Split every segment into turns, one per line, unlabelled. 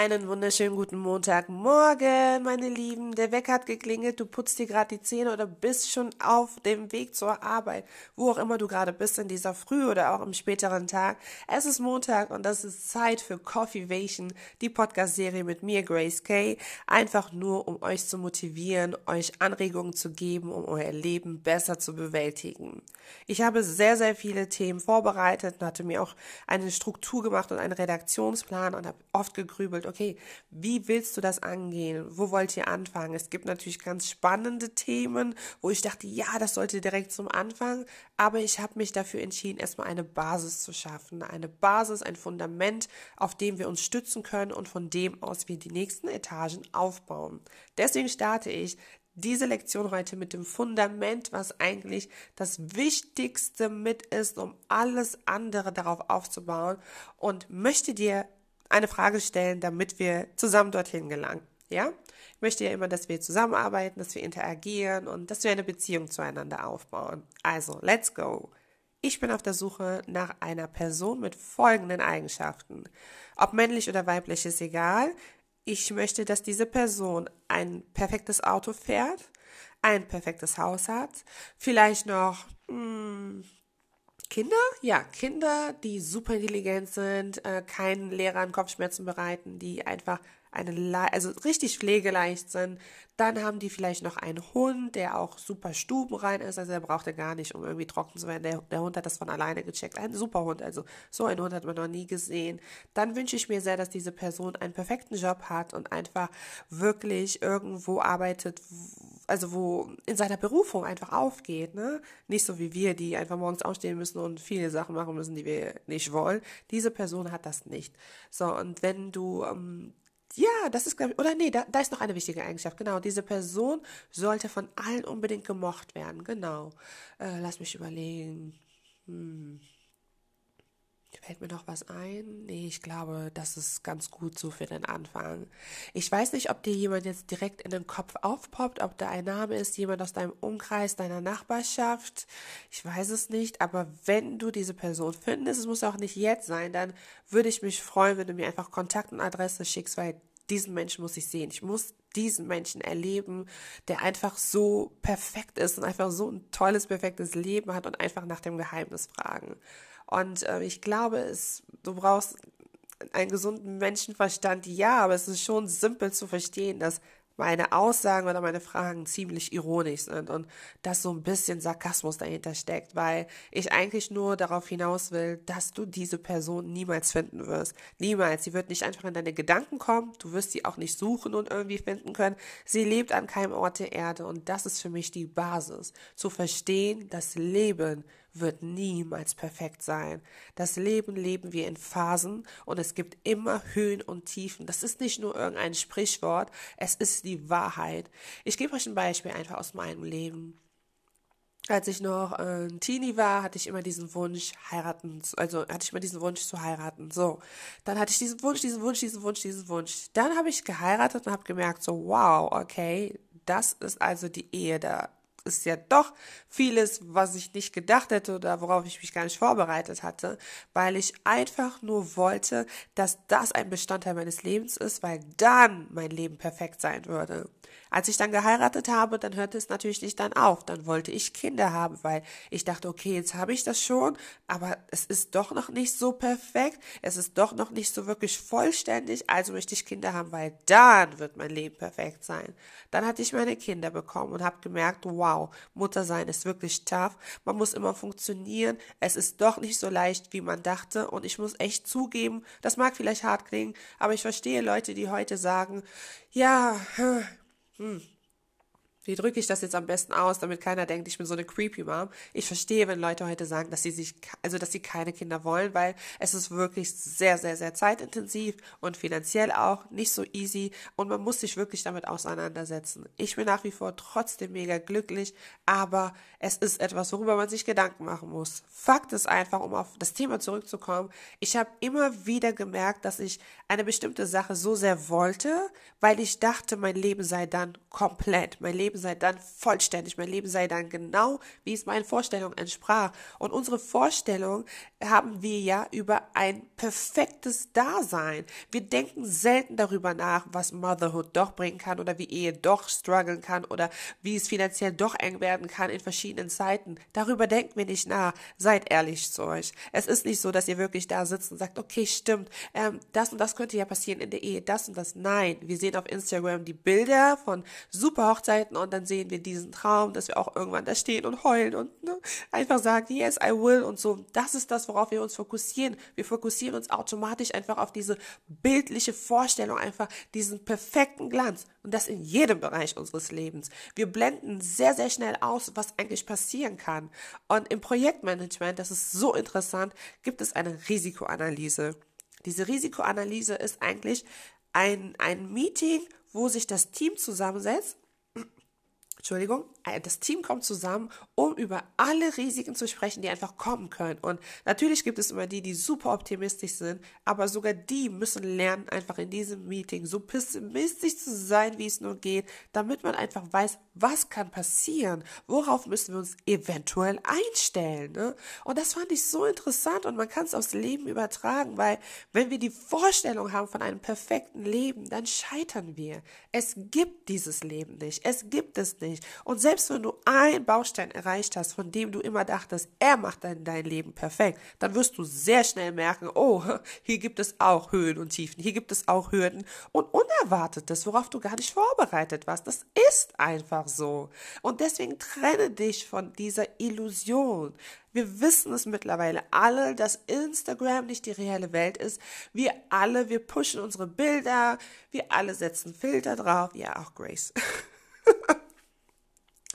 Einen wunderschönen guten Montagmorgen, meine Lieben. Der Wecker hat geklingelt, du putzt dir gerade die Zähne oder bist schon auf dem Weg zur Arbeit, wo auch immer du gerade bist in dieser Früh oder auch im späteren Tag. Es ist Montag und das ist Zeit für Coffeevation, die Podcast-Serie mit mir, Grace Kay. Einfach nur, um euch zu motivieren, euch Anregungen zu geben, um euer Leben besser zu bewältigen. Ich habe sehr, sehr viele Themen vorbereitet und hatte mir auch eine Struktur gemacht und einen Redaktionsplan und habe oft gegrübelt, okay, wie willst du das angehen? Wo wollt ihr anfangen? Es gibt natürlich ganz spannende Themen, wo ich dachte, ja, das sollte direkt zum Anfang, aber ich habe mich dafür entschieden, erstmal eine Basis zu schaffen, eine Basis, ein Fundament, auf dem wir uns stützen können und von dem aus wir die nächsten Etagen aufbauen. Deswegen starte ich diese Lektion heute mit dem Fundament, was eigentlich das Wichtigste mit ist, um alles andere darauf aufzubauen und möchte dir eine Frage stellen, damit wir zusammen dorthin gelangen. Ja? Ich möchte ja immer, dass wir zusammenarbeiten, dass wir interagieren und dass wir eine Beziehung zueinander aufbauen. Also, let's go. Ich bin auf der Suche nach einer Person mit folgenden Eigenschaften. Ob männlich oder weiblich ist egal. Ich möchte, dass diese Person ein perfektes Auto fährt, ein perfektes Haus hat, vielleicht noch mh, hm, Kinder? Ja, Kinder, die super intelligent sind, äh, keinen Lehrern Kopfschmerzen bereiten, die einfach eine, also richtig pflegeleicht sind. Dann haben die vielleicht noch einen Hund, der auch super stubenrein ist, also der braucht er gar nicht, um irgendwie trocken zu werden. Der, der Hund hat das von alleine gecheckt. Ein super Hund, also so einen Hund hat man noch nie gesehen. Dann wünsche ich mir sehr, dass diese Person einen perfekten Job hat und einfach wirklich irgendwo arbeitet, also wo in seiner Berufung einfach aufgeht, ne? Nicht so wie wir, die einfach morgens aufstehen müssen und viele Sachen machen müssen, die wir nicht wollen. Diese Person hat das nicht. So, und wenn du, ähm, ja, das ist, glaube ich, oder nee, da, da ist noch eine wichtige Eigenschaft, genau. Diese Person sollte von allen unbedingt gemocht werden, genau. Äh, lass mich überlegen. Hm. Fällt mir noch was ein? Nee, ich glaube, das ist ganz gut so für den Anfang. Ich weiß nicht, ob dir jemand jetzt direkt in den Kopf aufpoppt, ob da ein Name ist, jemand aus deinem Umkreis, deiner Nachbarschaft. Ich weiß es nicht, aber wenn du diese Person findest, es muss auch nicht jetzt sein, dann würde ich mich freuen, wenn du mir einfach Kontakt und Adresse schickst, weil diesen Menschen muss ich sehen. Ich muss diesen Menschen erleben, der einfach so perfekt ist und einfach so ein tolles, perfektes Leben hat und einfach nach dem Geheimnis fragen. Und äh, ich glaube, es, du brauchst einen gesunden Menschenverstand, ja, aber es ist schon simpel zu verstehen, dass meine Aussagen oder meine Fragen ziemlich ironisch sind und dass so ein bisschen Sarkasmus dahinter steckt, weil ich eigentlich nur darauf hinaus will, dass du diese Person niemals finden wirst. Niemals. Sie wird nicht einfach in deine Gedanken kommen, du wirst sie auch nicht suchen und irgendwie finden können. Sie lebt an keinem Ort der Erde und das ist für mich die Basis. Zu verstehen, das Leben wird niemals perfekt sein. Das Leben leben wir in Phasen und es gibt immer Höhen und Tiefen. Das ist nicht nur irgendein Sprichwort, es ist die Wahrheit. Ich gebe euch ein Beispiel einfach aus meinem Leben. Als ich noch ein Teenie war, hatte ich immer diesen Wunsch, heiraten, also hatte ich immer diesen Wunsch zu heiraten. So, dann hatte ich diesen Wunsch, diesen Wunsch, diesen Wunsch, diesen Wunsch. Dann habe ich geheiratet und habe gemerkt, so, wow, okay, das ist also die Ehe, da ist ja doch vieles, was ich nicht gedacht hätte oder worauf ich mich gar nicht vorbereitet hatte, weil ich einfach nur wollte, dass das ein Bestandteil meines Lebens ist, weil dann mein Leben perfekt sein würde. Als ich dann geheiratet habe, dann hörte es natürlich nicht dann auf. Dann wollte ich Kinder haben, weil ich dachte, okay, jetzt habe ich das schon, aber es ist doch noch nicht so perfekt. Es ist doch noch nicht so wirklich vollständig. Also möchte ich Kinder haben, weil dann wird mein Leben perfekt sein. Dann hatte ich meine Kinder bekommen und habe gemerkt, wow, Mutter sein ist wirklich tough. Man muss immer funktionieren. Es ist doch nicht so leicht, wie man dachte. Und ich muss echt zugeben, das mag vielleicht hart klingen, aber ich verstehe Leute, die heute sagen, ja, hm, wie drücke ich das jetzt am besten aus, damit keiner denkt, ich bin so eine creepy Mom. Ich verstehe, wenn Leute heute sagen, dass sie sich, also dass sie keine Kinder wollen, weil es ist wirklich sehr, sehr, sehr zeitintensiv und finanziell auch nicht so easy und man muss sich wirklich damit auseinandersetzen. Ich bin nach wie vor trotzdem mega glücklich, aber es ist etwas, worüber man sich Gedanken machen muss. Fakt ist einfach, um auf das Thema zurückzukommen, ich habe immer wieder gemerkt, dass ich eine bestimmte Sache so sehr wollte, weil ich dachte, mein Leben sei dann komplett, mein Leben Leben sei dann vollständig, mein Leben sei dann genau, wie es meinen Vorstellungen entsprach. Und unsere Vorstellung haben wir ja über ein perfektes Dasein. Wir denken selten darüber nach, was Motherhood doch bringen kann oder wie Ehe doch strugglen kann oder wie es finanziell doch eng werden kann in verschiedenen Zeiten. Darüber denken wir nicht nach. Seid ehrlich zu euch. Es ist nicht so, dass ihr wirklich da sitzt und sagt, okay, stimmt, ähm, das und das könnte ja passieren in der Ehe, das und das. Nein, wir sehen auf Instagram die Bilder von super Hochzeiten und dann sehen wir diesen Traum, dass wir auch irgendwann da stehen und heulen und ne, einfach sagen, yes, I will und so. Das ist das, worauf wir uns fokussieren. Wir fokussieren uns automatisch einfach auf diese bildliche Vorstellung, einfach diesen perfekten Glanz und das in jedem Bereich unseres Lebens. Wir blenden sehr, sehr schnell aus, was eigentlich passieren kann. Und im Projektmanagement, das ist so interessant, gibt es eine Risikoanalyse. Diese Risikoanalyse ist eigentlich ein, ein Meeting, wo sich das Team zusammensetzt Entschuldigung, äh, das Team kommt zusammen, um über alle Risiken zu sprechen, die einfach kommen können. Und natürlich gibt es immer die, die super optimistisch sind, aber sogar die müssen lernen, einfach in diesem Meeting so pessimistisch zu sein, wie es nur geht, damit man einfach weiß, was kann passieren, worauf müssen wir uns eventuell einstellen. Ne? Und das fand ich so interessant und man kann es aufs Leben übertragen, weil wenn wir die Vorstellung haben von einem perfekten Leben, dann scheitern wir. Es gibt dieses Leben nicht. Es gibt es nicht. Und selbst wenn du einen Baustein erreicht hast, von dem du immer dachtest, er macht dann dein Leben perfekt, dann wirst du sehr schnell merken, oh, hier gibt es auch Höhen und Tiefen, hier gibt es auch Hürden und Unerwartetes, worauf du gar nicht vorbereitet warst. Das ist einfach so. Und deswegen trenne dich von dieser Illusion. Wir wissen es mittlerweile alle, dass Instagram nicht die reelle Welt ist. Wir alle, wir pushen unsere Bilder, wir alle setzen Filter drauf. Ja, auch Grace.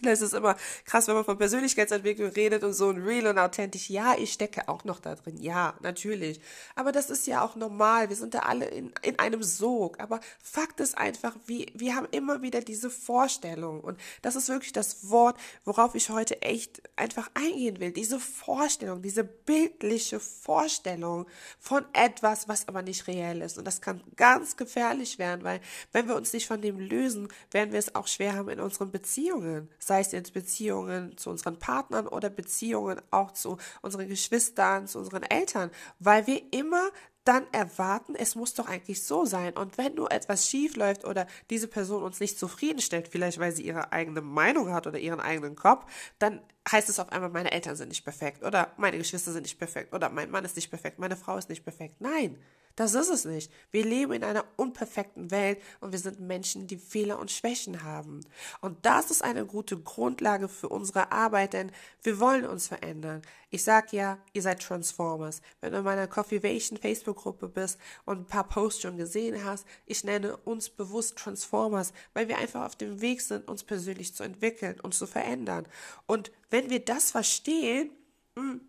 Es ist immer krass, wenn man von Persönlichkeitsentwicklung redet und so ein real und authentisch. Ja, ich stecke auch noch da drin. Ja, natürlich. Aber das ist ja auch normal. Wir sind da alle in, in einem Sog. Aber Fakt ist einfach, wir, wir haben immer wieder diese Vorstellung. Und das ist wirklich das Wort, worauf ich heute echt einfach eingehen will. Diese Vorstellung, diese bildliche Vorstellung von etwas, was aber nicht reell ist. Und das kann ganz gefährlich werden, weil wenn wir uns nicht von dem lösen, werden wir es auch schwer haben in unseren Beziehungen sei es jetzt Beziehungen zu unseren Partnern oder Beziehungen auch zu unseren Geschwistern, zu unseren Eltern, weil wir immer dann erwarten, es muss doch eigentlich so sein. Und wenn nur etwas schief läuft oder diese Person uns nicht zufriedenstellt, vielleicht weil sie ihre eigene Meinung hat oder ihren eigenen Kopf, dann heißt es auf einmal, meine Eltern sind nicht perfekt oder meine Geschwister sind nicht perfekt oder mein Mann ist nicht perfekt, meine Frau ist nicht perfekt. Nein, das ist es nicht. Wir leben in einer unperfekten Welt und wir sind Menschen, die Fehler und Schwächen haben. Und das ist eine gute Grundlage für unsere Arbeit, denn wir wollen uns verändern. Ich sag ja, ihr seid Transformers. Wenn du in meiner Coffeevation Facebook-Gruppe bist und ein paar Posts schon gesehen hast, ich nenne uns bewusst Transformers, weil wir einfach auf dem Weg sind, uns persönlich zu entwickeln und zu verändern. Und wenn wir das verstehen, hm,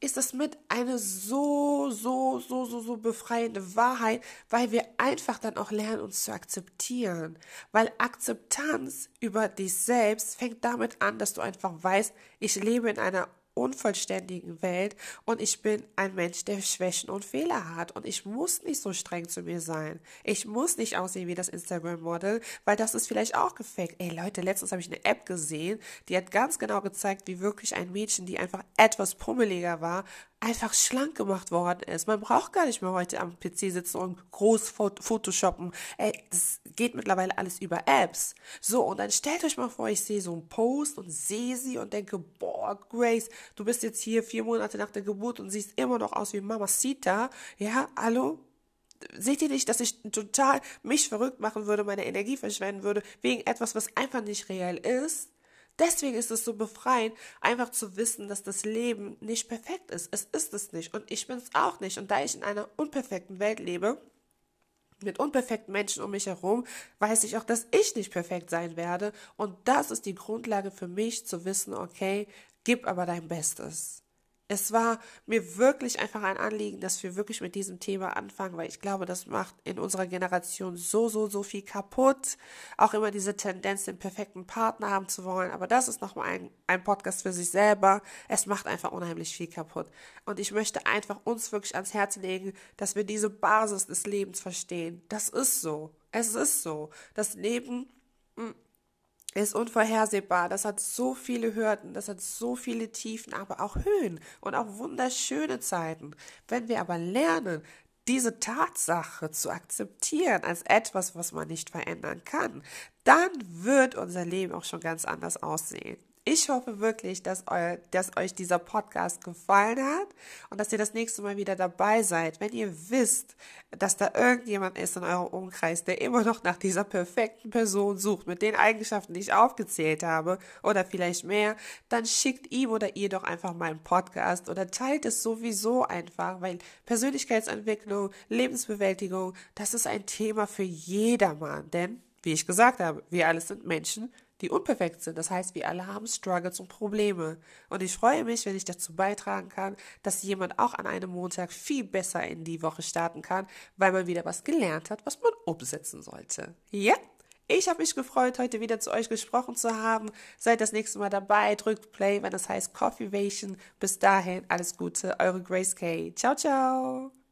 ist das mit eine so, so, so, so, so befreiende Wahrheit, weil wir einfach dann auch lernen, uns zu akzeptieren. Weil Akzeptanz über dich selbst fängt damit an, dass du einfach weißt, ich lebe in einer unvollständigen Welt und ich bin ein Mensch, der Schwächen und Fehler hat und ich muss nicht so streng zu mir sein. Ich muss nicht aussehen wie das Instagram-Model, weil das ist vielleicht auch gefaked. Ey Leute, letztens habe ich eine App gesehen, die hat ganz genau gezeigt, wie wirklich ein Mädchen, die einfach etwas pummeliger war, einfach schlank gemacht worden ist. Man braucht gar nicht mehr heute am PC sitzen und groß Photoshoppen. Ey, das geht mittlerweile alles über Apps. So, und dann stellt euch mal vor, ich sehe so einen Post und sehe sie und denke, boah, Grace, du bist jetzt hier vier Monate nach der Geburt und siehst immer noch aus wie Mama Sita. Ja, hallo? Seht ihr nicht, dass ich total mich verrückt machen würde, meine Energie verschwenden würde, wegen etwas, was einfach nicht real ist? Deswegen ist es so befreiend, einfach zu wissen, dass das Leben nicht perfekt ist. Es ist es nicht und ich bin es auch nicht. Und da ich in einer unperfekten Welt lebe, mit unperfekten Menschen um mich herum, weiß ich auch, dass ich nicht perfekt sein werde. Und das ist die Grundlage für mich zu wissen, okay, gib aber dein Bestes es war mir wirklich einfach ein Anliegen, dass wir wirklich mit diesem Thema anfangen, weil ich glaube, das macht in unserer Generation so, so, so viel kaputt. Auch immer diese Tendenz, den perfekten Partner haben zu wollen. Aber das ist nochmal ein, ein Podcast für sich selber. Es macht einfach unheimlich viel kaputt. Und ich möchte einfach uns wirklich ans Herz legen, dass wir diese Basis des Lebens verstehen. Das ist so. Es ist so. Das Leben hm, ist unvorhersehbar. Das hat so viele Hürden, das hat so viele Tiefen, aber auch Höhen und auch wunderschöne Zeiten. Wenn wir aber lernen, diese Tatsache zu akzeptieren als etwas, was man nicht verändern kann, dann wird unser Leben auch schon ganz anders aussehen. Ich hoffe wirklich, dass, eu, dass euch dieser Podcast gefallen hat und dass ihr das nächste Mal wieder dabei seid. Wenn ihr wisst, dass da irgendjemand ist in eurem Umkreis, der immer noch nach dieser perfekten Person sucht, mit den Eigenschaften, die ich aufgezählt habe oder vielleicht mehr, dann schickt ihm oder ihr doch einfach meinen Podcast oder teilt es sowieso einfach, weil Persönlichkeitsentwicklung, Lebensbewältigung, das ist ein Thema für jedermann. Denn, wie ich gesagt habe, wir alle sind Menschen die unperfekt sind. Das heißt, wir alle haben Struggles und Probleme. Und ich freue mich, wenn ich dazu beitragen kann, dass jemand auch an einem Montag viel besser in die Woche starten kann, weil man wieder was gelernt hat, was man umsetzen sollte. Ja? Ich habe mich gefreut, heute wieder zu euch gesprochen zu haben. Seid das nächste Mal dabei, drückt Play, wenn das heißt Coffeevation. Bis dahin, alles Gute, eure Grace K. Ciao, ciao.